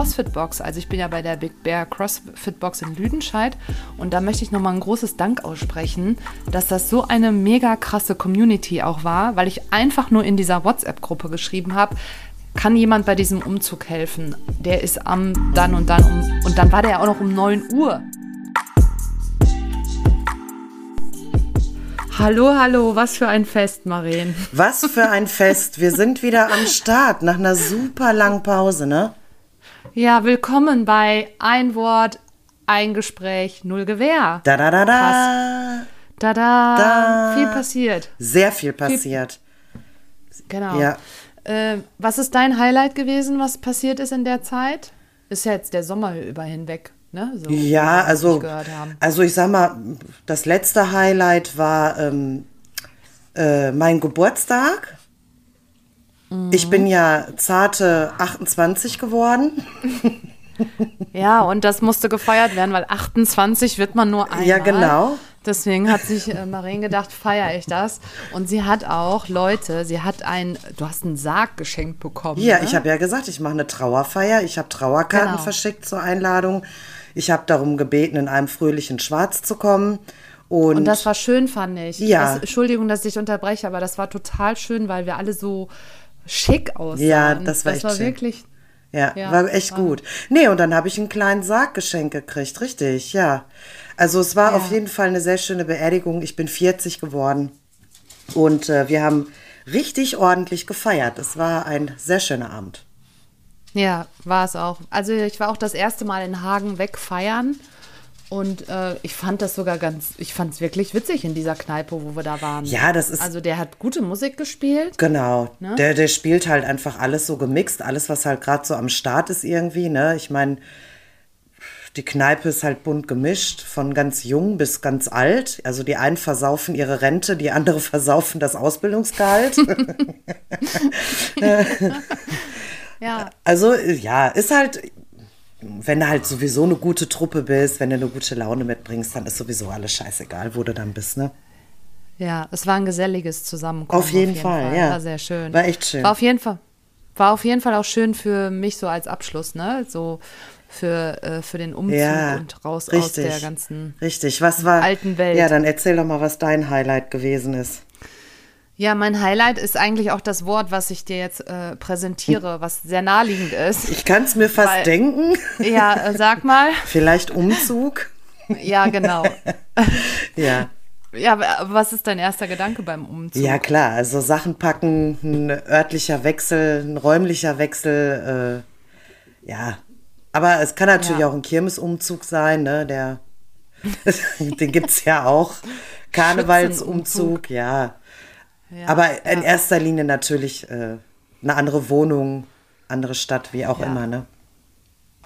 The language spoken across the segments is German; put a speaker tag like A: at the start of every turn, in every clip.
A: CrossFit-Box. Also ich bin ja bei der Big Bear CrossFit-Box in Lüdenscheid und da möchte ich nochmal ein großes Dank aussprechen, dass das so eine mega krasse Community auch war, weil ich einfach nur in dieser WhatsApp-Gruppe geschrieben habe, kann jemand bei diesem Umzug helfen? Der ist am dann und dann um, und dann war der ja auch noch um 9 Uhr. Hallo, hallo, was für ein Fest, Maren.
B: Was für ein Fest. Wir sind wieder am Start nach einer super langen Pause, ne?
A: Ja, willkommen bei Ein Wort, ein Gespräch, null Gewehr.
B: Da, da, da, da.
A: Krass. Da, da,
B: Da.
A: Viel passiert.
B: Sehr viel passiert.
A: Genau.
B: Ja.
A: Äh, was ist dein Highlight gewesen, was passiert ist in der Zeit? Ist ja jetzt der Sommer über hinweg, ne? So,
B: Ja, also,
A: nicht gehört haben.
B: also ich sag mal, das letzte Highlight war ähm, äh, mein Geburtstag. Ich bin ja zarte 28 geworden.
A: Ja, und das musste gefeiert werden, weil 28 wird man nur einmal.
B: Ja, genau.
A: Deswegen hat sich äh, Maren gedacht, feiere ich das. Und sie hat auch, Leute, sie hat ein, du hast einen Sarg geschenkt bekommen.
B: Ja,
A: ne?
B: ich habe ja gesagt, ich mache eine Trauerfeier. Ich habe Trauerkarten
A: Genau.
B: verschickt zur Einladung. Ich habe darum gebeten, in einem fröhlichen Schwarz zu kommen. Und,
A: Und das war schön, fand ich.
B: Ja.
A: Das, Entschuldigung, dass ich unterbreche, aber das war total schön, weil wir alle so schick aussahen.
B: Ja, das war
A: das
B: echt
A: war
B: schön.
A: wirklich.
B: Ja,
A: Ja,
B: war echt
A: war-
B: gut. Nee, und dann habe ich einen kleinen Sarg geschenkt gekriegt, richtig, ja. Also es war
A: Ja.
B: auf jeden Fall eine sehr schöne Beerdigung. Ich bin 40 geworden und äh, wir haben richtig ordentlich gefeiert. Es war ein sehr schöner Abend.
A: Ja, war es auch. Also ich war auch das erste Mal in Hagen wegfeiern und äh, ich fand das sogar ganz, ich fand es wirklich witzig in dieser Kneipe, wo wir da waren.
B: Ja, das ist-
A: Also der hat gute Musik gespielt.
B: Genau,
A: Ne?
B: der, der spielt halt einfach alles so gemixt, alles, was halt gerade so am Start ist irgendwie, ne? Ich meine, die Kneipe ist halt bunt gemischt, von ganz jung bis ganz alt. Also die einen versaufen ihre Rente, die andere versaufen das Ausbildungsgehalt.
A: Ja,
B: Also ja, ist halt, wenn du halt sowieso eine gute Truppe bist, wenn du eine gute Laune mitbringst, dann ist sowieso alles scheißegal, wo du dann bist, ne?
A: ja, es war ein geselliges Zusammenkommen.
B: Auf jeden Fall, ja.
A: War sehr schön.
B: War echt schön.
A: War auf jeden Fall, war auf jeden Fall auch schön für mich so als Abschluss, ne? So für, äh, für den Umzug
B: Ja,
A: und raus aus
B: richtig.
A: der ganzen
B: Richtig, was war
A: alten Welt.
B: Ja, dann erzähl doch mal, was dein Highlight gewesen ist.
A: Ja, mein Highlight ist eigentlich auch das Wort, was ich dir jetzt äh, präsentiere, was sehr naheliegend ist.
B: Ich kann es mir fast
A: Weil-
B: denken.
A: Ja, äh, sag mal.
B: Vielleicht Umzug.
A: Ja, genau.
B: Ja.
A: Ja, aber was ist dein erster Gedanke beim Umzug?
B: Ja, klar. Also Sachen packen, ein örtlicher Wechsel, ein räumlicher Wechsel. Äh, ja. Aber es kann natürlich
A: Ja.
B: auch ein Kirmesumzug sein, ne? Der, den gibt es ja auch. Karnevalsumzug, ja.
A: Ja,
B: Aber in
A: ja.
B: erster Linie natürlich äh, eine andere Wohnung, andere Stadt, wie auch
A: Ja.
B: immer, ne?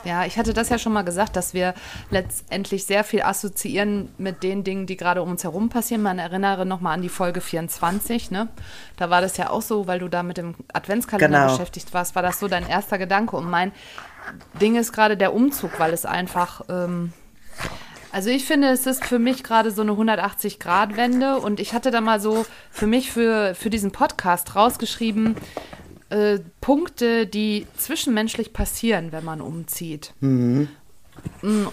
A: Ja, ich hatte das ja schon mal gesagt, dass wir letztendlich sehr viel assoziieren mit den Dingen, die gerade um uns herum passieren. Man erinnere nochmal an die Folge 24, ne? Da war das ja auch so, weil du da mit dem Adventskalender
B: Genau.
A: beschäftigt warst, war das so dein erster Gedanke. Und mein Ding ist gerade der Umzug, weil es einfach, ähm, also ich finde, es ist für mich gerade so eine 180-Grad-Wende und ich hatte da mal so für mich für, für diesen Podcast rausgeschrieben, äh, Punkte, die zwischenmenschlich passieren, wenn man umzieht. Mm,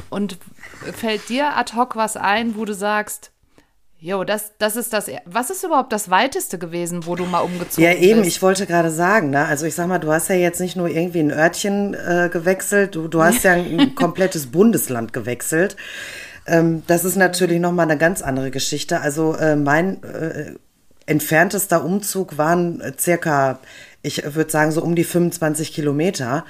A: Und fällt dir ad hoc was ein, wo du sagst, jo, das, das ist das, was ist überhaupt das Weiteste gewesen, wo du mal umgezogen
B: Ja, eben,
A: bist?
B: ich wollte gerade sagen, ne? Also ich sag mal, du hast ja jetzt nicht nur irgendwie ein Örtchen äh, gewechselt, du, du hast ja ein komplettes Bundesland gewechselt. Ähm, das ist natürlich nochmal eine ganz andere Geschichte. Also äh, mein äh, entferntester Umzug waren äh, circa, ich würde sagen, so um die 25 Kilometer.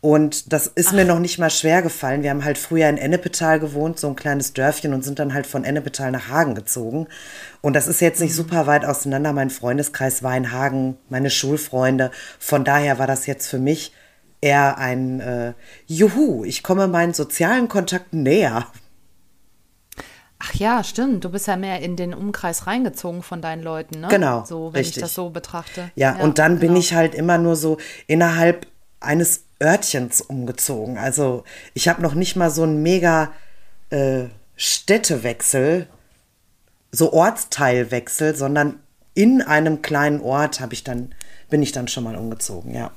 B: Und das ist mir noch nicht mal schwer gefallen. Wir haben halt früher in Ennepetal gewohnt, so ein kleines Dörfchen, und sind dann halt von Ennepetal nach Hagen gezogen. Und das ist jetzt nicht super weit auseinander. Mein Freundeskreis war in Hagen, meine Schulfreunde. Von daher war das jetzt für mich eher ein äh, Juhu, ich komme meinen sozialen Kontakten näher.
A: Ach ja, stimmt. Du bist ja mehr in den Umkreis reingezogen von deinen Leuten, ne?
B: Genau,
A: So, wenn
B: richtig.
A: ich das so betrachte.
B: Ja, und dann bin
A: genau.
B: ich halt immer nur so innerhalb eines Örtchens umgezogen. Also ich habe noch nicht mal so einen mega äh, Städtewechsel, so Ortsteilwechsel, sondern in einem kleinen Ort habe ich dann bin ich dann schon mal umgezogen. Ja,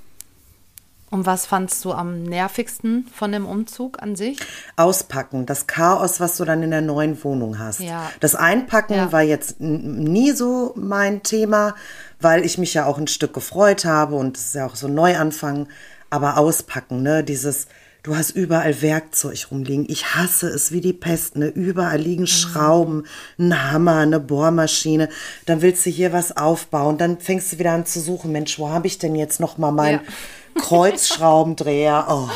A: Und was fandst du am nervigsten von dem Umzug an sich?
B: Auspacken, das Chaos, was du dann in der neuen Wohnung hast.
A: Ja.
B: Das Einpacken
A: Ja.
B: war jetzt nie so mein Thema, weil ich mich ja auch ein Stück gefreut habe und es ist ja auch so ein Neuanfang. Aber auspacken, ne, dieses, du hast überall Werkzeug rumliegen. Ich hasse es wie die Pest, ne, überall liegen Schrauben, ein Hammer, eine Bohrmaschine. Dann willst du hier was aufbauen, dann fängst du wieder an zu suchen, Mensch, wo habe ich denn jetzt noch mal meinen
A: Ja.
B: Kreuzschraubendreher? Oh,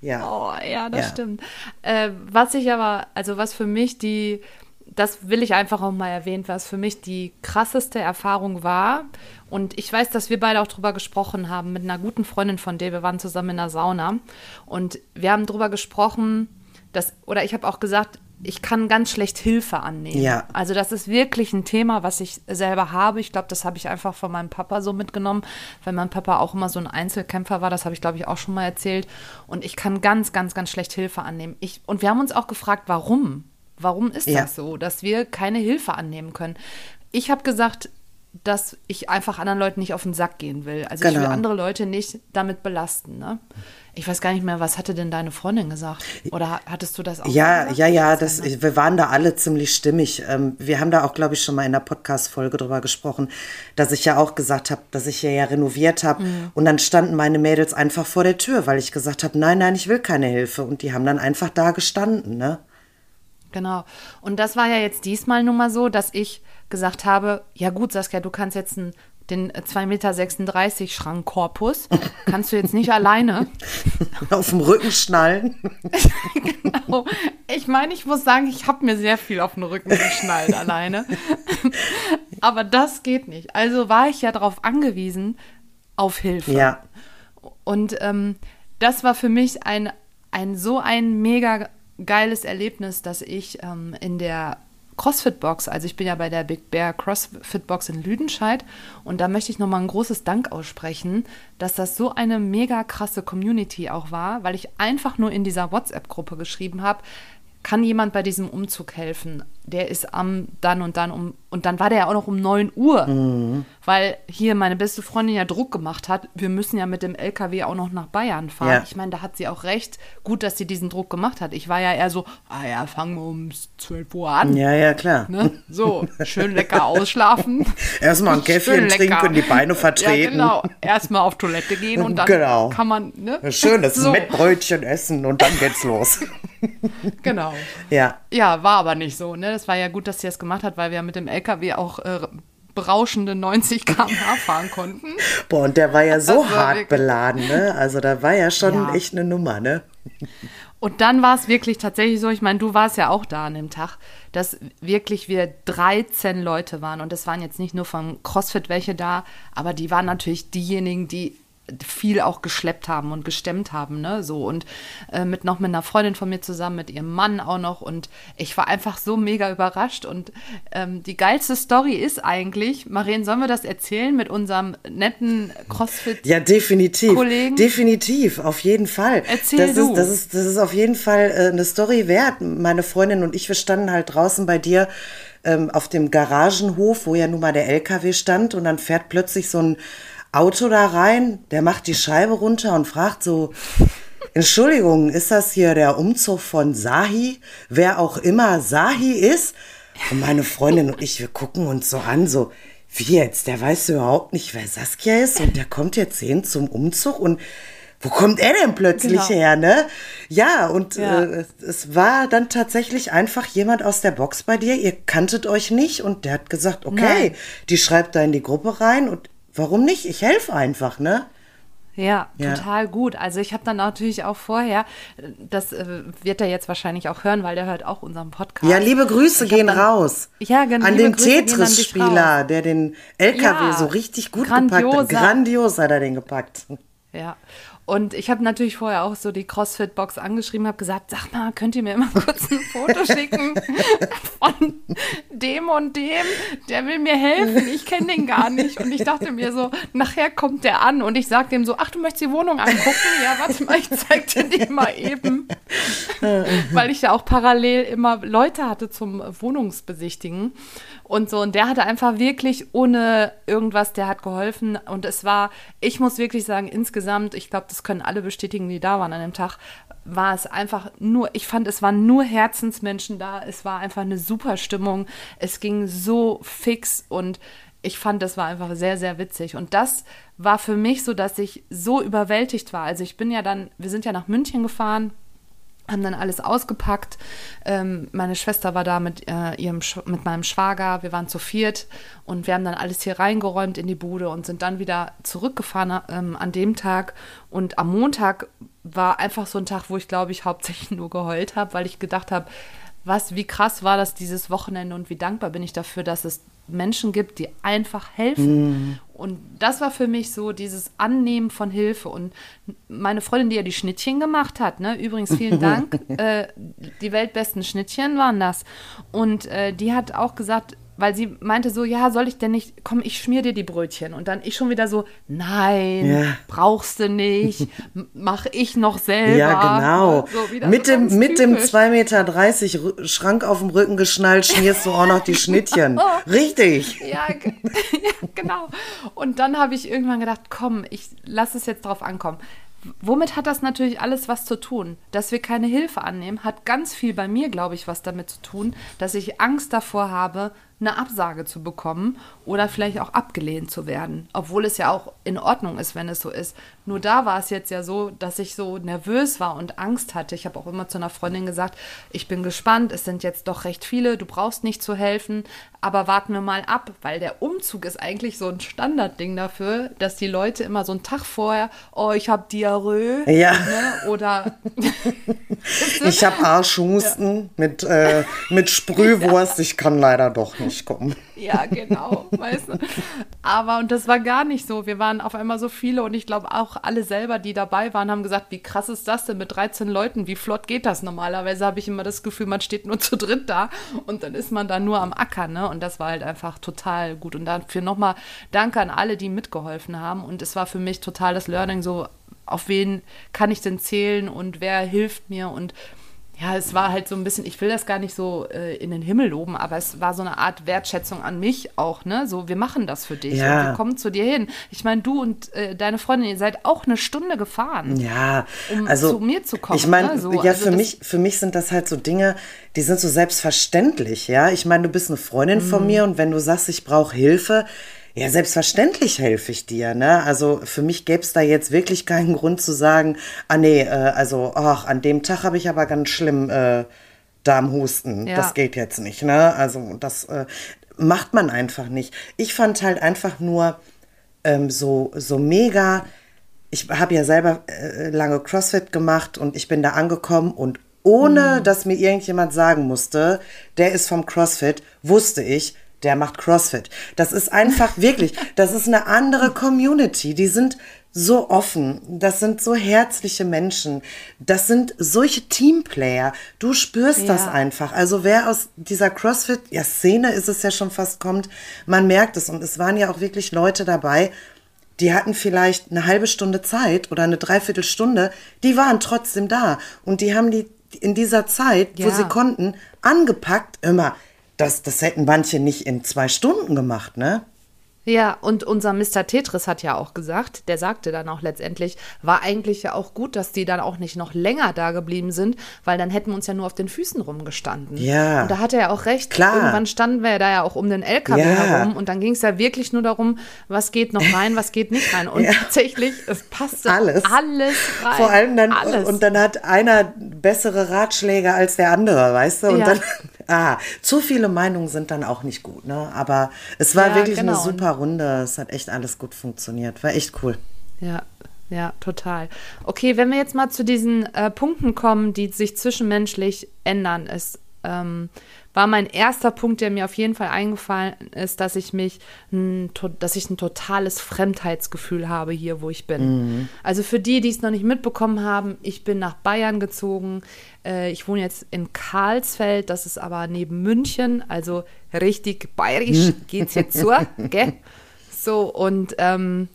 B: ja.
A: Oh, ja, das
B: Ja.
A: stimmt. Äh, was ich aber, also was für mich die, das will ich einfach auch mal erwähnen, was für mich die krasseste Erfahrung war. Und ich weiß, dass wir beide auch drüber gesprochen haben mit einer guten Freundin von dir. Wir waren zusammen in der Sauna und wir haben drüber gesprochen, dass, oder ich habe auch gesagt, ich kann ganz schlecht Hilfe annehmen.
B: Ja.
A: Also das ist wirklich ein Thema, was ich selber habe. Ich glaube, das habe ich einfach von meinem Papa so mitgenommen, weil mein Papa auch immer so ein Einzelkämpfer war. Das habe ich, glaube ich, auch schon mal erzählt. Und ich kann ganz, ganz, ganz schlecht Hilfe annehmen. Ich, und wir haben uns auch gefragt, warum? Warum ist
B: Ja.
A: das so, dass wir keine Hilfe annehmen können? Ich habe gesagt, dass ich einfach anderen Leuten nicht auf den Sack gehen will. Also ich will
B: Genau.
A: andere Leute nicht damit belasten. Ne? Ich weiß gar nicht mehr, was hatte denn deine Freundin gesagt? Oder hattest du das auch
B: Ja,
A: gesagt?
B: ja, ja, das, wir waren da alle ziemlich stimmig. Ähm, Wir haben da auch, glaube ich, schon mal in der Podcast-Folge drüber gesprochen, dass ich ja auch gesagt habe, dass ich hier ja renoviert habe.
A: Mhm.
B: Und dann standen meine Mädels einfach vor der Tür, weil ich gesagt habe, nein, nein, ich will keine Hilfe. Und die haben dann einfach da gestanden, ne?
A: Genau. Und das war ja jetzt diesmal nun mal so, dass ich gesagt habe, ja gut, Saskia, du kannst jetzt einen, den 2,36 Meter Schrankkorpus, kannst du jetzt nicht alleine.
B: Auf dem Rücken schnallen.
A: Genau. Ich meine, ich muss sagen, ich habe mir sehr viel auf den Rücken geschnallt alleine. Aber das geht nicht. Also war ich ja darauf angewiesen, auf Hilfe.
B: Ja.
A: Und ähm, das war für mich ein, ein so ein mega geiles Erlebnis, dass ich ähm, in der CrossFit-Box, also ich bin ja bei der Big Bear CrossFit-Box in Lüdenscheid und da möchte ich nochmal ein großes Dank aussprechen, dass das so eine mega krasse Community auch war, weil ich einfach nur in dieser WhatsApp-Gruppe geschrieben habe, kann jemand bei diesem Umzug helfen? Der ist am dann und dann um und dann war der ja auch noch um 9 Uhr, weil hier meine beste Freundin ja Druck gemacht hat, wir müssen ja mit dem LKW auch noch nach Bayern fahren.
B: Ja.
A: Ich meine, da hat sie auch recht, gut, dass sie diesen Druck gemacht hat. Ich war ja eher so, ah ja, fangen wir um 12 Uhr an.
B: Ja, ja, klar.
A: Ne? So, schön lecker ausschlafen.
B: Erstmal ein Käffchen
A: Schön
B: trinken, die Beine vertreten.
A: Ja, genau. Erstmal auf Toilette gehen und dann
B: Genau.
A: kann man, ne?
B: Schönes
A: so,
B: Mettbrötchen essen und dann geht's los.
A: Genau.
B: Ja.
A: Ja, war aber nicht so. Ne? Das war ja gut, dass sie das gemacht hat, weil wir mit dem LKW auch äh, berauschende 90 km/h fahren konnten.
B: Boah, und der war ja so
A: Das war
B: hart beladen, ne? Also da war ja schon
A: Ja.
B: echt eine Nummer, ne?
A: Und dann war es wirklich tatsächlich so, ich meine, du warst ja auch da an dem Tag, dass wirklich wir 13 Leute waren. Und es waren jetzt nicht nur von CrossFit welche da, aber die waren natürlich diejenigen, die viel auch geschleppt haben und gestemmt haben, ne, so und äh, mit noch mit einer Freundin von mir zusammen, mit ihrem Mann auch noch und ich war einfach so mega überrascht und ähm, die geilste Story ist eigentlich, Maren, sollen wir das erzählen mit unserem netten CrossFit?
B: Ja, definitiv.
A: Kollegen?
B: Definitiv, auf jeden Fall.
A: Erzähl
B: das
A: du.
B: Ist, das, ist, das ist auf jeden Fall äh, eine Story wert. Meine Freundin und ich, wir standen halt draußen bei dir ähm, auf dem Garagenhof, wo ja nun mal der LKW stand und dann fährt plötzlich so ein Auto da rein, der macht die Scheibe runter und fragt so, Entschuldigung, ist das hier der Umzug von Sahi? Wer auch immer Sahi ist? Und meine Freundin und ich, wir gucken uns so an, so, wie jetzt? Der weiß überhaupt nicht, wer Saskia ist und der kommt jetzt hin zum Umzug und wo kommt er denn plötzlich
A: Genau.
B: her, ne? Ja, und
A: Ja.
B: Äh, es, war dann tatsächlich einfach jemand aus der Box bei dir, ihr kanntet euch nicht und der hat gesagt, okay,
A: Nein.
B: die schreibt da in die Gruppe rein und warum nicht? Ich helfe einfach, ne?
A: Ja,
B: Ja.
A: total gut. Also ich habe dann natürlich auch vorher, das äh, wird er jetzt wahrscheinlich auch hören, weil der hört auch unseren Podcast.
B: Ja, liebe Grüße gehen
A: dann-
B: raus.
A: Ja, genau,
B: An den Tetris-Spieler, der den LKW
A: Ja,
B: so richtig gut gepackt
A: grandioser.
B: hat. Grandios hat er den gepackt.
A: Ja. Und ich habe natürlich vorher auch so die CrossFit-Box angeschrieben, habe gesagt, sag mal, könnt ihr mir mal kurz ein Foto schicken von dem und dem, der will mir helfen, ich kenne den gar nicht. Und ich dachte mir so, nachher kommt der an und ich sage dem so, ach, du möchtest die Wohnung angucken? Ja, warte mal, ich zeig dir die mal eben. Weil ich ja auch parallel immer Leute hatte zum Wohnungsbesichtigen. Und so. Und der hatte einfach wirklich ohne irgendwas, der hat geholfen. Und es war, ich muss wirklich sagen, insgesamt, ich glaube, das können alle bestätigen, die da waren an dem Tag, war es einfach nur, ich fand, es waren nur Herzensmenschen da. Es war einfach eine super Stimmung. Es ging so fix und ich fand, das war einfach sehr, sehr witzig. Und das war für mich so, dass ich so überwältigt war. Also ich bin ja dann, wir sind ja nach München gefahren haben dann alles ausgepackt. Ähm, meine Schwester war da mit, äh, ihrem mit meinem Schwager. Wir waren zu viert und wir haben dann alles hier reingeräumt in die Bude und sind dann wieder zurückgefahren ähm, an dem Tag. Und am Montag war einfach so ein Tag, wo ich glaube ich hauptsächlich nur geheult habe, weil ich gedacht habe, was, wie krass war das dieses Wochenende und wie dankbar bin ich dafür, dass es Menschen gibt, die einfach helfen. Mhm. Und das war für mich so dieses Annehmen von Hilfe. Und meine Freundin, die ja die Schnittchen gemacht hat, ne, übrigens vielen Dank, äh, die weltbesten Schnittchen waren das. Und äh, die hat auch gesagt, weil sie meinte so, ja, soll ich denn nicht, komm, ich schmier dir die Brötchen. Und dann ich schon wieder so, nein, ja. brauchst du nicht, mach ich noch selber.
B: Ja, genau. So, mit, so dem, mit dem 2,30 Meter Schrank auf dem Rücken geschnallt, schmierst du auch noch die Schnittchen. Richtig.
A: Ja, ja genau. Und dann habe ich irgendwann gedacht, komm, ich lass es jetzt drauf ankommen. Womit hat das natürlich alles was zu tun? Dass wir keine Hilfe annehmen, hat ganz viel bei mir, glaube ich, was damit zu tun, dass ich Angst davor habe, eine Absage zu bekommen oder vielleicht auch abgelehnt zu werden, obwohl es ja auch in Ordnung ist, wenn es so ist. Nur da war es jetzt ja so, dass ich so nervös war und Angst hatte. Ich habe auch immer zu einer Freundin gesagt, ich bin gespannt, es sind jetzt doch recht viele, du brauchst nicht zu helfen, aber warten wir mal ab, weil der Umzug ist eigentlich so ein Standardding dafür, dass die Leute immer so einen Tag vorher, oh, ich habe Diarrhoe
B: ja.
A: Ne, oder
B: ich habe Arschhusten ja. mit, äh, mit Sprühwurst, ich kann leider doch nicht kommen.
A: Ja, genau, weißt du. Aber, und das war gar nicht so. Wir waren auf einmal so viele und ich glaube auch alle selber, die dabei waren, haben gesagt, wie krass ist das denn mit 13 Leuten? Wie flott geht das normalerweise? Habe ich immer das Gefühl, man steht nur zu dritt da und dann ist man da nur am Acker, ne? Und das war halt einfach total gut. Und dafür nochmal Danke an alle, die mitgeholfen haben. Und es war für mich total das Learning, so auf wen kann ich denn zählen und wer hilft mir und ja, es war halt so ein bisschen, ich will das gar nicht so äh, in den Himmel loben, aber es war so eine Art Wertschätzung an mich auch, ne? So, wir machen das für dich ja. und wir kommen zu dir hin. Ich meine, du und äh, deine Freundin, ihr seid auch eine Stunde gefahren.
B: Ja, um also, zu mir zu kommen. Ich meine, ne? so, ja, also für mich, für mich sind das halt so Dinge, die sind so selbstverständlich, ja. Ich meine, du bist eine Freundin mhm. von mir und wenn du sagst, ich brauche Hilfe, ja, selbstverständlich helfe ich dir. Ne? Also für mich gäbe es da jetzt wirklich keinen Grund zu sagen, ah nee, äh, also ach, an dem Tag habe ich aber ganz schlimm äh, Darmhusten. Ja. Das geht jetzt nicht. Ne? Also das äh, macht man einfach nicht. Ich fand halt einfach nur ähm, so, so mega. Ich habe ja selber äh, lange CrossFit gemacht und ich bin da angekommen und ohne mhm. dass mir irgendjemand sagen musste, der ist vom CrossFit, wusste ich, der macht CrossFit. Das ist einfach wirklich, das ist eine andere Community. Die sind so offen, das sind so herzliche Menschen, das sind solche Teamplayer. Du spürst ja. das einfach. Also wer aus dieser CrossFit, ja Szene ist es ja schon fast kommt, man merkt es und es waren ja auch wirklich Leute dabei, die hatten vielleicht eine halbe Stunde Zeit oder eine Dreiviertelstunde, die waren trotzdem da und die haben die in dieser Zeit, ja. wo sie konnten, angepackt, immer das, das hätten manche nicht in zwei Stunden gemacht, ne?
A: Ja, und unser Mr. Tetris hat ja auch gesagt, der sagte dann auch letztendlich, war eigentlich ja auch gut, dass die dann auch nicht noch länger da geblieben sind, weil dann hätten wir uns ja nur auf den Füßen rumgestanden.
B: Ja.
A: Und da hat er ja auch recht.
B: Klar.
A: Irgendwann standen wir ja da ja auch um den LKW ja. herum und dann ging es ja wirklich nur darum, was geht noch rein, was geht nicht rein. Und ja. tatsächlich, es passte alles, alles rein.
B: Vor allem dann, alles. und dann hat einer bessere Ratschläge als der andere, weißt du? Und ja. dann Ah, zu viele Meinungen sind dann auch nicht gut, ne? Aber es war ja, wirklich genau. eine super Runde. Es hat echt alles gut funktioniert. War echt cool.
A: Ja, ja, total. Okay, wenn wir jetzt mal zu diesen äh, Punkten kommen, die sich zwischenmenschlich ändern, ist ähm, war mein erster Punkt, der mir auf jeden Fall eingefallen ist, dass ich mich, ein, dass ich ein totales Fremdheitsgefühl habe hier, wo ich bin. Mhm. Also für die, die es noch nicht mitbekommen haben, ich bin nach Bayern gezogen. Äh, ich wohne jetzt in Karlsfeld, das ist aber neben München, also richtig bayerisch mhm. geht es jetzt so, gell? So, und ähm,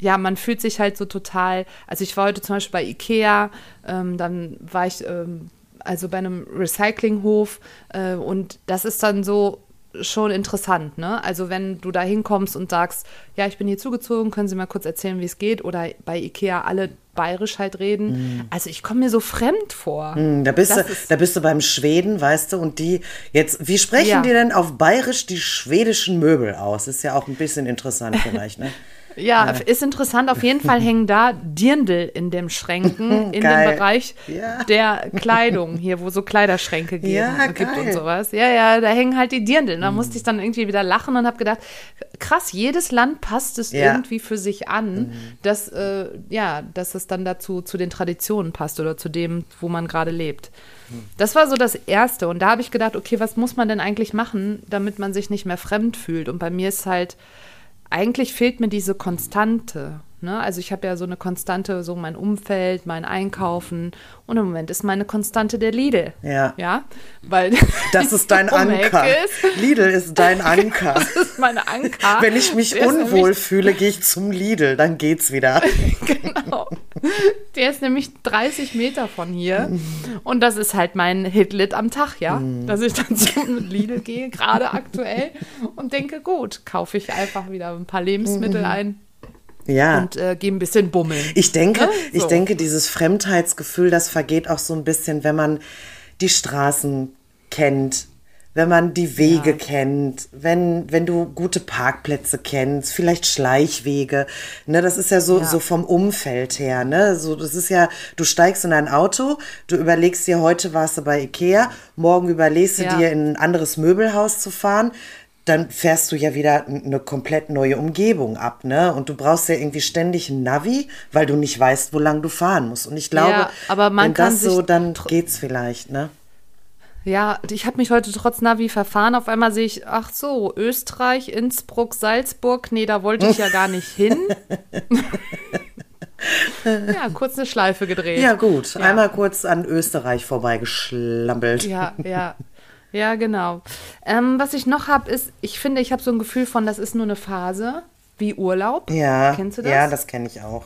A: ja, man fühlt sich halt so total. Also ich war heute zum Beispiel bei Ikea, ähm, dann war ich ähm, also bei einem Recyclinghof. Äh, und das ist dann so, schon interessant, ne? Also wenn du da hinkommst und sagst, ja, ich bin hier zugezogen, können Sie mal kurz erzählen, wie es geht? Oder bei Ikea alle bayerisch halt reden. Mm. Also ich komme mir so fremd vor.
B: Mm, da, bist du, da bist du beim Schweden, weißt du, und die jetzt, wie sprechen ja. die denn auf bayerisch die schwedischen Möbel aus? Ist ja auch ein bisschen interessant vielleicht, ne?
A: Ja, ja, ist interessant. Auf jeden Fall hängen da Dirndl in dem Schränken, in dem Bereich ja. der Kleidung, hier, wo so Kleiderschränke geben, ja, gibt und sowas. Ja, ja, da hängen halt die Dirndl. Da mhm. musste ich dann irgendwie wieder lachen und habe gedacht, krass, jedes Land passt es ja. irgendwie für sich an, mhm. dass, äh, ja, dass es dann dazu, zu den Traditionen passt oder zu dem, wo man gerade lebt. Mhm. Das war so das Erste. Und da habe ich gedacht, okay, was muss man denn eigentlich machen, damit man sich nicht mehr fremd fühlt? Und bei mir ist halt eigentlich fehlt mir diese Konstante. Ne? Also ich habe ja so eine Konstante, so mein Umfeld, mein Einkaufen. Und im Moment ist meine Konstante der Lidl.
B: Ja.
A: Ja, weil
B: das ist dein Anker. Ist. Lidl ist dein Anker.
A: das ist meine Anker.
B: Wenn ich mich der unwohl fühle, gehe ich zum Lidl, dann geht's wieder.
A: genau. Der ist nämlich 30 Meter von hier. Und das ist halt mein Hitlit am Tag, ja. Mm. Dass ich dann zum Lidl gehe, gerade aktuell, und denke, gut, kaufe ich einfach wieder ein paar Lebensmittel mm. ein
B: ja.
A: und äh, gehe ein bisschen bummeln.
B: Ich denke, ja? Ne? so. ich denke, dieses Fremdheitsgefühl, das vergeht auch so ein bisschen, wenn man die Straßen kennt, wenn man die Wege ja. kennt, wenn, wenn du gute Parkplätze kennst, vielleicht Schleichwege, ne, das ist ja so, ja. so vom Umfeld her, ne, so, das ist ja, du steigst in ein Auto, du überlegst dir, heute warst du bei Ikea, morgen überlegst du ja. dir in ein anderes Möbelhaus zu fahren, dann fährst du ja wieder eine komplett neue Umgebung ab, ne? Und du brauchst ja irgendwie ständig ein Navi, weil du nicht weißt, wo lang du fahren musst. Und ich glaube, ja,
A: aber man
B: wenn
A: kann
B: das so, dann geht's vielleicht, ne?
A: Ja, ich habe mich heute trotz Navi verfahren. Auf einmal sehe ich, ach so, Österreich, Innsbruck, Salzburg. Nee, da wollte ich ja gar nicht hin. ja, kurz eine Schleife gedreht.
B: Ja, gut. Ja. Einmal kurz an Österreich vorbeigeschlampelt.
A: Ja, ja. Ja, genau. Ähm, was ich noch habe, ist, ich finde, ich habe so ein Gefühl von, das ist nur eine Phase, wie Urlaub.
B: Ja.
A: Kennst du das?
B: Ja, das kenne ich auch.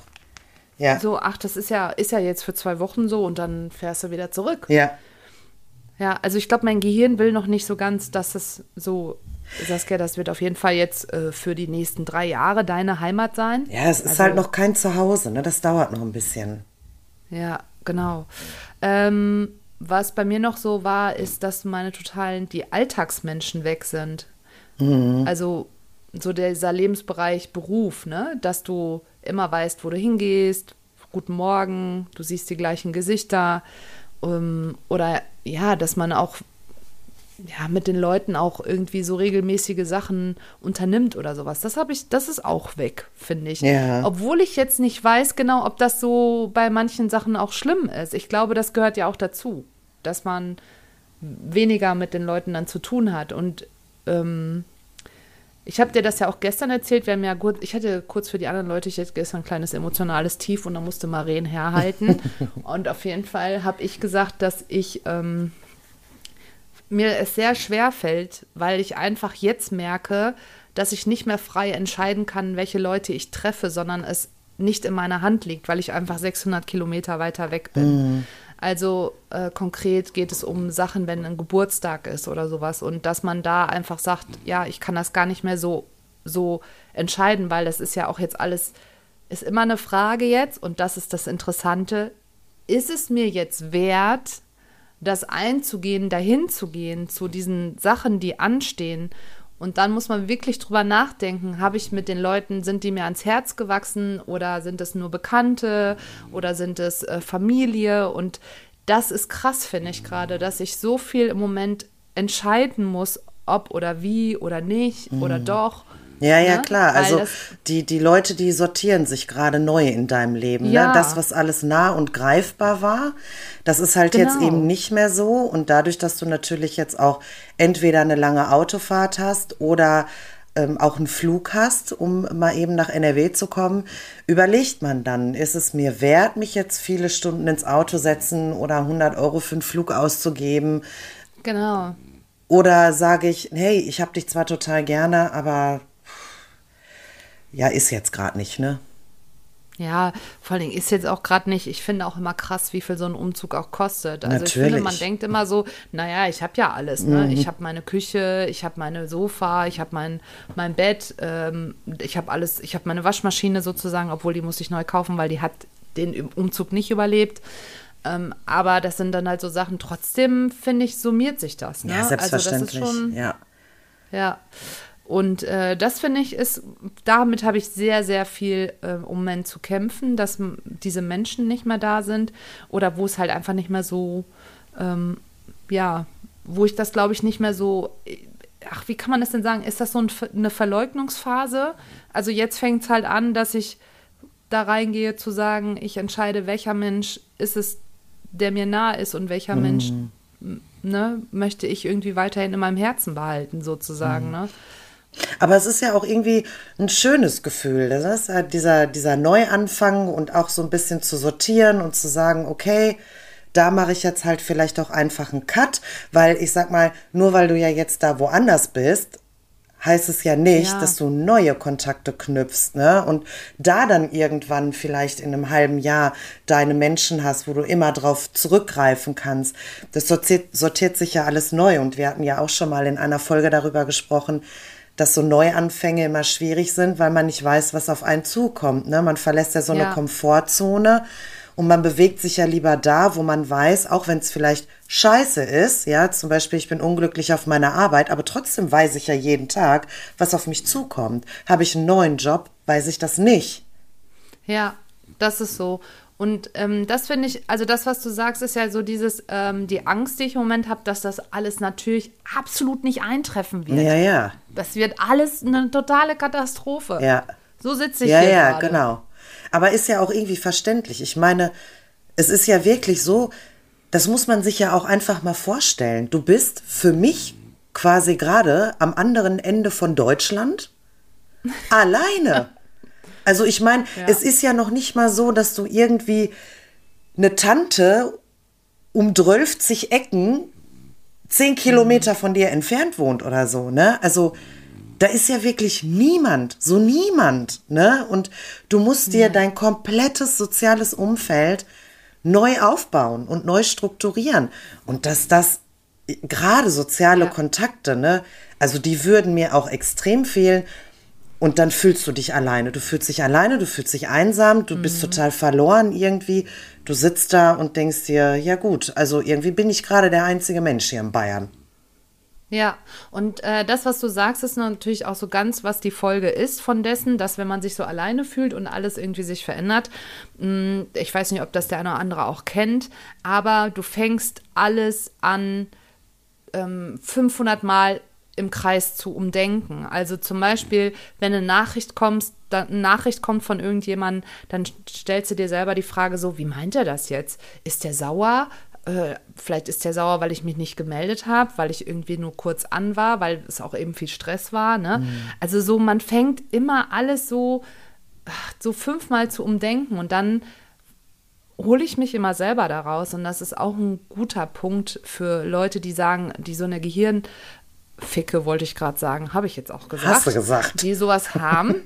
B: Ja.
A: So, ach, das ist ja, ist ja jetzt für zwei Wochen so und dann fährst du wieder zurück.
B: Ja.
A: Ja, also ich glaube, mein Gehirn will noch nicht so ganz, dass es so, Saskia, das wird auf jeden Fall jetzt äh, für die nächsten drei Jahre deine Heimat sein.
B: Ja, es ist also, halt noch kein Zuhause, ne? Das dauert noch ein bisschen.
A: Ja, genau. Ähm, was bei mir noch so war, ist, dass meine totalen, die Alltagsmenschen weg sind. Mhm. Also so dieser Lebensbereich Beruf, ne? Dass du immer weißt, wo du hingehst, guten Morgen, du siehst die gleichen Gesichter. Um, oder ja, dass man auch ja, mit den Leuten auch irgendwie so regelmäßige Sachen unternimmt oder sowas. Das habe ich, das ist auch weg, finde ich.
B: Ja.
A: Obwohl ich jetzt nicht weiß genau, ob das so bei manchen Sachen auch schlimm ist. Ich glaube, das gehört ja auch dazu, dass man weniger mit den Leuten dann zu tun hat. Und ähm, ich habe dir das ja auch gestern erzählt. Wir haben ja gut, ich hatte kurz für die anderen Leute, ich hatte gestern ein kleines emotionales Tief und da musste Maren herhalten. und auf jeden Fall habe ich gesagt, dass ich ähm, mir es sehr schwer fällt, weil ich einfach jetzt merke, dass ich nicht mehr frei entscheiden kann, welche Leute ich treffe, sondern es nicht in meiner Hand liegt, weil ich einfach 600 Kilometer weiter weg bin. Mm. Also äh, konkret geht es um Sachen, wenn ein Geburtstag ist oder sowas und dass man da einfach sagt, ja, ich kann das gar nicht mehr so, so entscheiden, weil das ist ja auch jetzt alles, ist immer eine Frage jetzt und das ist das Interessante. Ist es mir jetzt wert, das einzugehen, dahin zu gehen, zu diesen Sachen, die anstehen. Und dann muss man wirklich drüber nachdenken, habe ich mit den Leuten, sind die mir ans Herz gewachsen oder sind es nur Bekannte oder sind es äh, Familie? Und das ist krass, finde ich gerade, dass ich so viel im Moment entscheiden muss, ob oder wie oder nicht mhm. oder doch.
B: Ja, ja, ne? klar. Also die, die Leute, die sortieren sich gerade neu in deinem Leben. Ne? Ja. Ne? Das, was alles nah und greifbar war, das ist halt genau. jetzt eben nicht mehr so. Und dadurch, dass du natürlich jetzt auch entweder eine lange Autofahrt hast oder ähm, auch einen Flug hast, um mal eben nach NRW zu kommen, überlegt man dann, ist es mir wert, mich jetzt viele Stunden ins Auto setzen oder 100 Euro für einen Flug auszugeben?
A: Genau.
B: Oder sage ich, hey, ich habe dich zwar total gerne, aber ja, ist jetzt gerade nicht, ne?
A: Ja, vor allen Dingen ist jetzt auch gerade nicht, ich finde auch immer krass, wie viel so ein Umzug auch kostet. Also
B: Natürlich.
A: ich finde, man denkt immer so, naja, ich habe ja alles. Ne? Ich habe meine Küche, ich habe meine Sofa, ich habe mein, mein Bett, ähm, ich habe alles, ich habe meine Waschmaschine sozusagen, obwohl die muss ich neu kaufen, weil die hat den Umzug nicht überlebt. Ähm, aber das sind dann halt so Sachen, trotzdem finde ich, summiert sich das. Ne?
B: Ja, selbstverständlich.
A: Also das ist schon,
B: ja.
A: ja. Und äh, das finde ich ist, damit habe ich sehr, sehr viel äh, im Moment zu kämpfen, dass diese Menschen nicht mehr da sind oder wo es halt einfach nicht mehr so, ähm, ja, wo ich das glaube ich nicht mehr so, äh, ach, wie kann man das denn sagen? Ist das so ein, eine Verleugnungsphase? Also jetzt fängt es halt an, dass ich da reingehe zu sagen, ich entscheide, welcher Mensch ist es, der mir nahe ist und welcher Mensch m- ne, möchte ich irgendwie weiterhin in meinem Herzen behalten, sozusagen. Ne?
B: Aber es ist ja auch irgendwie ein schönes Gefühl. Das ist halt dieser, dieser Neuanfang und auch so ein bisschen zu sortieren und zu sagen, okay, da mache ich jetzt halt vielleicht auch einfach einen Cut, weil ich sag mal, nur weil du ja jetzt da woanders bist, heißt es ja nicht,
A: Ja.
B: dass du neue Kontakte knüpfst, ne? Und da dann irgendwann vielleicht in einem halben Jahr deine Menschen hast, wo du immer drauf zurückgreifen kannst. Das sortiert, sortiert sich ja alles neu. Und wir hatten ja auch schon mal in einer Folge darüber gesprochen, dass so Neuanfänge immer schwierig sind, weil man nicht weiß, was auf einen zukommt. Ne? Man verlässt ja so eine
A: Ja.
B: Komfortzone und man bewegt sich ja lieber da, wo man weiß, auch wenn es vielleicht scheiße ist, ja, zum Beispiel ich bin unglücklich auf meiner Arbeit, aber trotzdem weiß ich ja jeden Tag, was auf mich zukommt. Habe ich einen neuen Job, weiß ich das nicht.
A: Ja, das ist so. Und ähm, das finde ich, also das, was du sagst, ist ja so dieses, ähm, die Angst, die ich im Moment habe, dass das alles natürlich absolut nicht eintreffen wird.
B: Ja, ja,
A: Das wird alles eine totale Katastrophe.
B: ja.
A: So sitze ich
B: Ja,
A: hier
B: ja,
A: gerade.
B: genau. Aber ist ja auch irgendwie verständlich. Ich meine, es ist ja wirklich so, das muss man sich ja auch einfach mal vorstellen. Du bist für mich quasi gerade am anderen Ende von Deutschland alleine. Also ich meine, es ist ja noch nicht mal so, dass du irgendwie eine Tante um 12 Ecken zehn Kilometer von dir entfernt wohnt oder so, ne? Also da ist ja wirklich niemand, so niemand, ne? Und du musst dir dein komplettes soziales Umfeld neu aufbauen und neu strukturieren. Und dass das gerade soziale
A: Ja.
B: Kontakte, ne? Also die würden mir auch extrem fehlen. Und dann fühlst du dich alleine. Du fühlst dich alleine, du fühlst dich einsam, du bist total verloren irgendwie. Du sitzt da und denkst dir, ja gut, also irgendwie bin ich gerade der einzige Mensch hier in Bayern.
A: Ja, und äh, das, was du sagst, ist natürlich auch so ganz, was die Folge ist von dessen, dass wenn man sich so alleine fühlt und alles irgendwie sich verändert, mh, ich weiß nicht, ob das der eine oder andere auch kennt, aber du fängst alles an ähm, 500 Mal im Kreis zu umdenken. Also zum Beispiel, wenn eine Nachricht kommt, dann, eine Nachricht kommt von irgendjemandem, dann stellst du dir selber die Frage so, wie meint er das jetzt? Ist der sauer? Äh, vielleicht ist der sauer, weil ich mich nicht gemeldet habe, weil ich irgendwie nur kurz an war, weil es auch eben viel Stress war. Ne? Also so, man fängt immer alles so, so fünfmal zu umdenken und dann hole ich mich immer selber daraus und das ist auch ein guter Punkt für Leute, die sagen, die so eine Gehirnficke, wollte ich gerade sagen, habe ich jetzt auch gesagt.
B: Hast du gesagt.
A: Die sowas haben.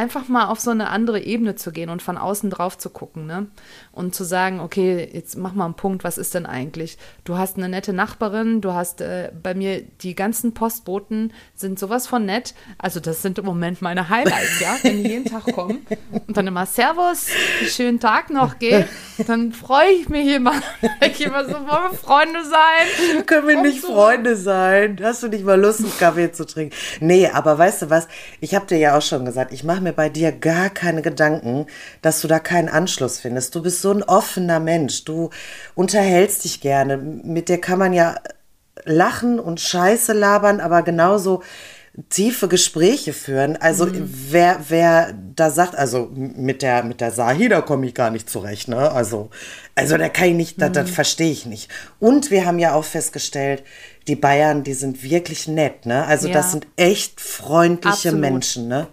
A: Einfach mal auf so eine andere Ebene zu gehen und von außen drauf zu gucken, ne? Und zu sagen, okay, jetzt mach mal einen Punkt, was ist denn eigentlich? Du hast eine nette Nachbarin, du hast äh, bei mir die ganzen Postboten sind sowas von nett. Also das sind im Moment meine Highlights, ja, wenn die jeden Tag kommen und dann immer Servus, schönen Tag noch, gell? Dann freue ich mich immer. ich immer so, wollen wir Freunde sein?
B: Können wir nicht
A: zurück.
B: Freunde sein? Hast du nicht mal Lust, einen Kaffee zu trinken? Nee, aber weißt du was? Ich habe dir ja auch schon gesagt, ich mache mir bei dir gar keine Gedanken, dass du da keinen Anschluss findest. Du bist so ein offener Mensch. Du unterhältst dich gerne. Mit dir kann man ja lachen und Scheiße labern, aber genauso tiefe Gespräche führen. Also wer, wer da sagt, also mit der, mit der Sahi, da komme ich gar nicht zurecht, ne? Also, also da kann ich nicht, das, das verstehe ich nicht. Und wir haben ja auch festgestellt, die Bayern, die sind wirklich nett, ne? Also
A: Ja.
B: das sind echt freundliche
A: Absolut.
B: Menschen, ne?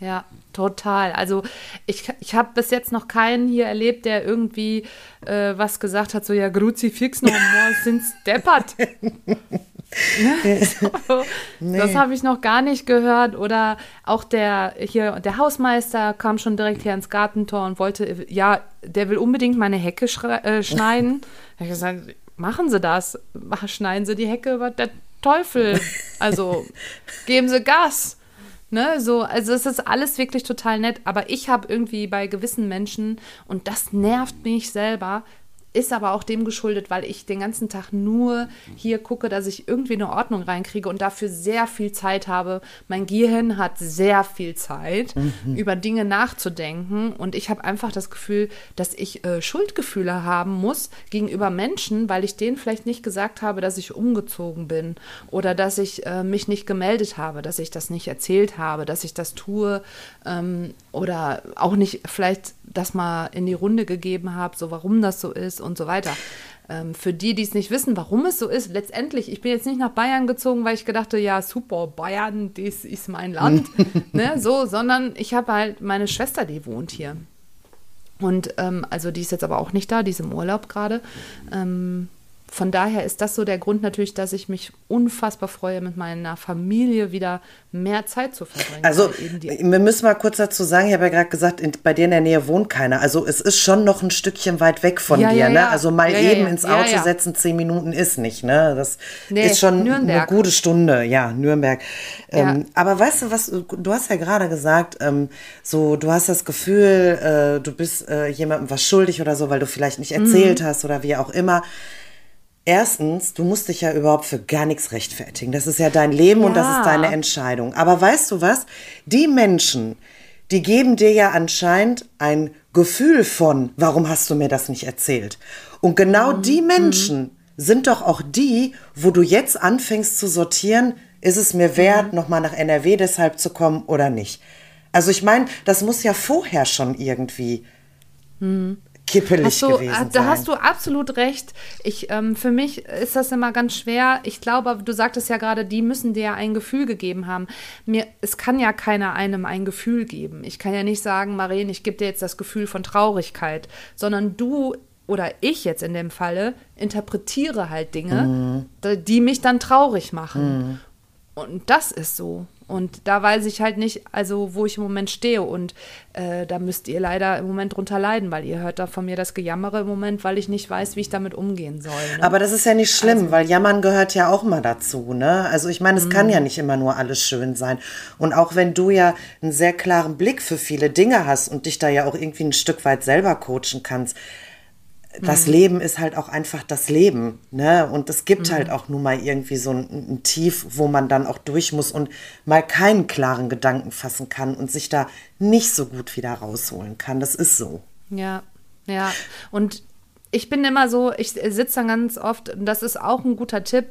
A: Ja, total. Also ich, ich habe bis jetzt noch keinen hier erlebt, der irgendwie äh, was gesagt hat, so ja, Gruzifix nochmal sind steppert. so, nee. Das habe ich noch gar nicht gehört. Oder auch der hier, der Hausmeister kam schon direkt hier ins Gartentor und wollte, ja, der will unbedingt meine Hecke äh, schneiden. ich habe gesagt, machen Sie das. Schneiden Sie die Hecke über der Teufel. Also geben Sie Gas. Ne, so, also es ist alles wirklich total nett, aber ich habe irgendwie bei gewissen Menschen, und das nervt mich selber, ist aber auch dem geschuldet, weil ich den ganzen Tag nur hier gucke, dass ich irgendwie eine Ordnung reinkriege und dafür sehr viel Zeit habe. Mein Gehirn hat sehr viel Zeit, mhm. über Dinge nachzudenken. Und ich habe einfach das Gefühl, dass ich äh, Schuldgefühle haben muss gegenüber Menschen, weil ich denen vielleicht nicht gesagt habe, dass ich umgezogen bin oder dass ich äh, mich nicht gemeldet habe, dass ich das nicht erzählt habe, dass ich das tue ähm, oder auch nicht vielleicht das mal in die Runde gegeben habe, so warum das so ist und so weiter. Ähm, für die, die es nicht wissen, warum es so ist, letztendlich, ich bin jetzt nicht nach Bayern gezogen, weil ich gedachte, ja, super, Bayern, das ist mein Land, ne, so, sondern ich habe halt meine Schwester, die wohnt hier. Und ähm, also die ist jetzt aber auch nicht da, die ist im Urlaub gerade. Ähm, von daher ist das so der Grund natürlich, dass ich mich unfassbar freue, mit meiner Familie wieder mehr Zeit zu verbringen.
B: Also wir müssen mal kurz dazu sagen, ich habe ja gerade gesagt, in, bei dir in der Nähe wohnt keiner. Also es ist schon noch ein Stückchen weit weg von ja, dir. Ja, ne? Also mal eben ins Auto setzen, zehn Minuten ist nicht. Ne? Das nee, ist schon Nürnberg. eine gute Stunde. Ja, Nürnberg. Ähm, aber weißt du was, du hast ja gerade gesagt, ähm, so du hast das Gefühl, äh, du bist äh, jemandem was schuldig oder so, weil du vielleicht nicht erzählt mhm. hast oder wie auch immer. Erstens, du musst dich ja überhaupt für gar nichts rechtfertigen. Das ist ja dein Leben ja. und das ist deine Entscheidung. Aber weißt du was? Die Menschen, die geben dir ja anscheinend ein Gefühl von, warum hast du mir das nicht erzählt? Und genau mhm. die Menschen mhm. sind doch auch die, wo du jetzt anfängst zu sortieren, ist es mir wert, mhm. nochmal nach NRW deshalb zu kommen oder nicht? Also ich meine, das muss ja vorher schon irgendwie mhm kippelig
A: du,
B: gewesen sein.
A: Da hast du absolut recht. Ich, ähm, für mich ist das immer ganz schwer. Ich glaube, du sagtest ja gerade, die müssen dir ein Gefühl gegeben haben. Mir, es kann ja keiner einem ein Gefühl geben. Ich kann ja nicht sagen, Maren, ich gebe dir jetzt das Gefühl von Traurigkeit, sondern du oder ich jetzt in dem Falle interpretiere halt Dinge, mhm. die mich dann traurig machen. Mhm. Und das ist so. Und da weiß ich halt nicht, also wo ich im Moment stehe. Und äh, da müsst ihr leider im Moment drunter leiden, weil ihr hört da von mir das Gejammere im Moment, weil ich nicht weiß, wie ich damit umgehen soll. Ne?
B: Aber das ist ja nicht schlimm, also, weil Jammern gehört ja auch mal dazu. Ne? Also ich meine, es kann mhm. ja nicht immer nur alles schön sein. Und auch wenn du ja einen sehr klaren Blick für viele Dinge hast und dich da ja auch irgendwie ein Stück weit selber coachen kannst, das mhm. Leben ist halt auch einfach das Leben, ne? Und es gibt mhm. halt auch nun mal irgendwie so ein, ein, Tief, wo man dann auch durch muss und mal keinen klaren Gedanken fassen kann und sich da nicht so gut wieder rausholen kann. Das ist so.
A: Ja, ja. Und ich bin immer so, ich sitze dann ganz oft, und das ist auch ein guter Tipp,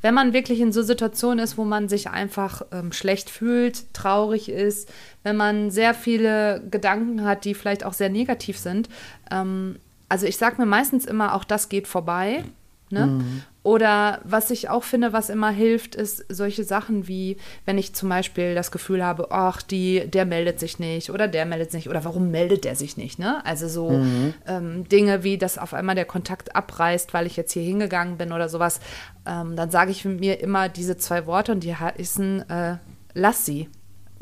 A: wenn man wirklich in so Situationen ist, wo man sich einfach ähm, schlecht fühlt, traurig ist, wenn man sehr viele Gedanken hat, die vielleicht auch sehr negativ sind, ähm, also ich sage mir meistens immer, auch das geht vorbei. Ne? Mhm. Oder was ich auch finde, was immer hilft, ist solche Sachen wie, wenn ich zum Beispiel das Gefühl habe, ach, die, der meldet sich nicht oder der meldet sich nicht oder warum meldet der sich nicht, ne? Also so mhm. ähm, Dinge wie, dass auf einmal der Kontakt abreißt, weil ich jetzt hier hingegangen bin oder sowas, ähm, dann sage ich mir immer diese zwei Worte und die heißen, äh, lass sie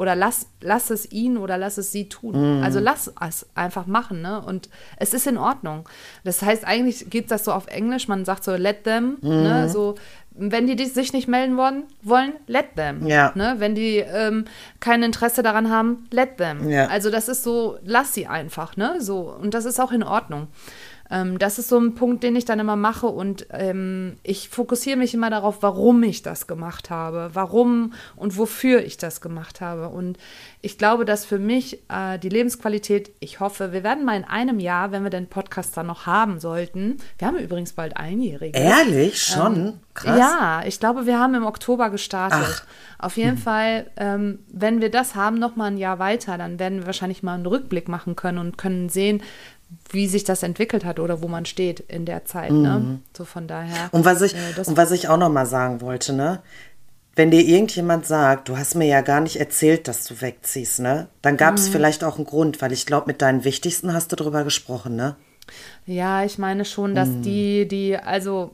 A: oder lass, lass es ihn oder lass es sie tun. Mhm. Also lass es einfach machen, ne? Und es ist in Ordnung. Das heißt, eigentlich geht das so auf Englisch, man sagt so, let them, ne? mhm. ne? So, wenn die sich nicht melden wollen, wollen let them. Ja. Ne? Wenn die ähm, kein Interesse daran haben, let them. Ja. Also das ist so, lass sie einfach, ne? So, und das ist auch in Ordnung. Ähm, das ist so ein Punkt, den ich dann immer mache und ähm, ich fokussiere mich immer darauf, warum ich das gemacht habe, warum und wofür ich das gemacht habe. Und ich glaube, dass für mich äh, die Lebensqualität, ich hoffe, wir werden mal in einem Jahr, wenn wir den Podcast dann noch haben sollten, wir haben übrigens bald einjährige.
B: Ehrlich? Schon? Ähm,
A: Krass. Ja, ich glaube, wir haben im Oktober gestartet. Ach. Auf jeden hm. Fall, ähm, wenn wir das haben, noch mal ein Jahr weiter, dann werden wir wahrscheinlich mal einen Rückblick machen können und können sehen, wie sich das entwickelt hat oder wo man steht in der Zeit. Ne? Mhm. Ne? So von daher.
B: Und was ich, äh, und was ich auch noch mal sagen wollte, ne? Wenn dir irgendjemand sagt, du hast mir ja gar nicht erzählt, dass du wegziehst, ne? Dann gab es mhm. vielleicht auch einen Grund, weil ich glaube, mit deinen Wichtigsten hast du drüber gesprochen, ne?
A: Ja, ich meine schon, dass mhm. die, die, also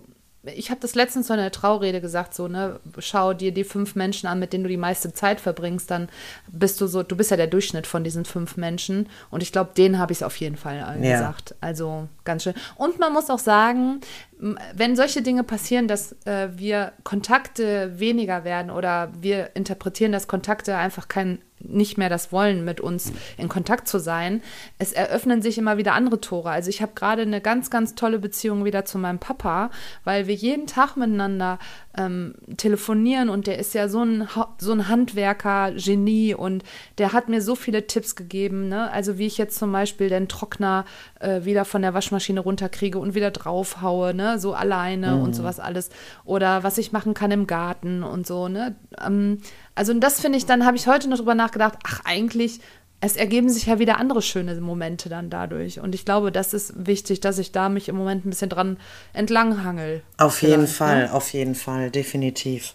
A: ich habe das letztens so in der Traurede gesagt, so, ne, schau dir die fünf Menschen an, mit denen du die meiste Zeit verbringst, dann bist du so, du bist ja der Durchschnitt von diesen fünf Menschen. Und ich glaube, denen habe ich es auf jeden Fall ja. gesagt. Also ganz schön. Und man muss auch sagen, wenn solche Dinge passieren, dass äh, wir Kontakte weniger werden oder wir interpretieren, dass Kontakte einfach kein nicht mehr das wollen, mit uns in Kontakt zu sein, es eröffnen sich immer wieder andere Tore. Also ich habe gerade eine ganz, ganz tolle Beziehung wieder zu meinem Papa, weil wir jeden Tag miteinander ähm, telefonieren und der ist ja so ein, so ein Handwerker, Genie und der hat mir so viele Tipps gegeben. Ne? Also wie ich jetzt zum Beispiel den Trockner äh, wieder von der Waschmaschine runterkriege und wieder draufhaue, ne? So alleine mhm. und sowas alles. Oder was ich machen kann im Garten und so. Ne? Ähm, also und das finde ich, dann habe ich heute noch drüber nachgedacht, ach eigentlich es ergeben sich ja wieder andere schöne Momente dann dadurch. Und ich glaube, das ist wichtig, dass ich da mich im Moment ein bisschen dran entlanghangel.
B: Auf jeden ne? Fall, ne? auf jeden Fall, definitiv.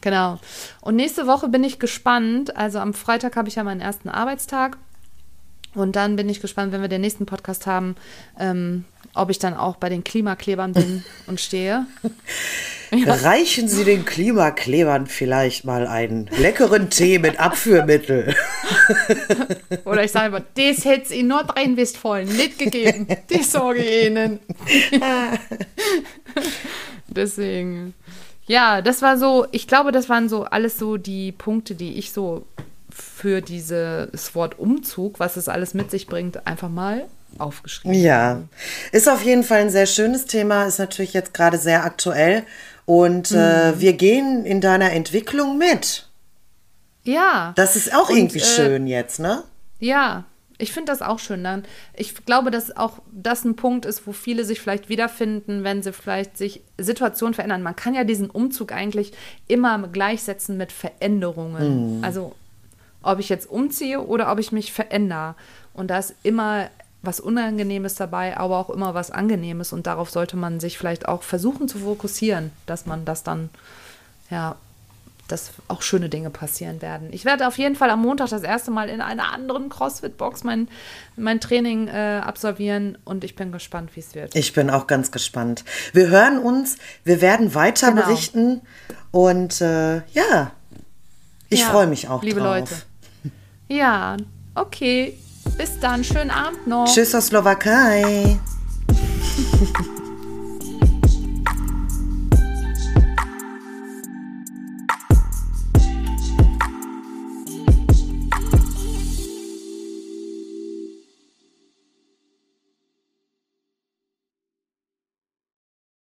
A: Genau. Und nächste Woche bin ich gespannt. Also am Freitag habe ich ja meinen ersten Arbeitstag. Und dann bin ich gespannt, wenn wir den nächsten Podcast haben, ähm, ob ich dann auch bei den Klimaklebern bin und stehe.
B: Ja. Reichen Sie den Klimaklebern vielleicht mal einen leckeren Tee mit Abführmittel.
A: Oder ich sage immer, das hätte es in Nordrhein-Westfalen nicht gegeben. Das sage ich Ihnen. Deswegen. Ja, das war so, ich glaube, das waren so alles so die Punkte, die ich so für dieses Wort Umzug, was es alles mit sich bringt, einfach mal aufgeschrieben.
B: Ja, ist auf jeden Fall ein sehr schönes Thema, ist natürlich jetzt gerade sehr aktuell und äh, mhm. äh, wir gehen in deiner Entwicklung mit.
A: Ja.
B: Das ist auch und, irgendwie äh, schön jetzt, ne?
A: Ja, ich finde das auch schön. Dann. Ich glaube, dass auch das ein Punkt ist, wo viele sich vielleicht wiederfinden, wenn sie vielleicht sich Situationen verändern. Man kann ja diesen Umzug eigentlich immer gleichsetzen mit Veränderungen. Mhm. Also ob ich jetzt umziehe oder ob ich mich verändere. Und da ist immer was Unangenehmes dabei, aber auch immer was Angenehmes. Und darauf sollte man sich vielleicht auch versuchen zu fokussieren, dass man das dann, ja, dass auch schöne Dinge passieren werden. Ich werde auf jeden Fall am Montag das erste Mal in einer anderen CrossFit-Box mein, mein Training äh, absolvieren und ich bin gespannt, wie es wird.
B: Ich bin auch ganz gespannt. Wir hören uns, wir werden weiter genau. berichten und äh, ja, ich ja, freue mich auch
A: liebe
B: drauf.
A: Leute. Ja, okay. Bis dann, schönen Abend noch.
B: Tschüss aus Slowakei.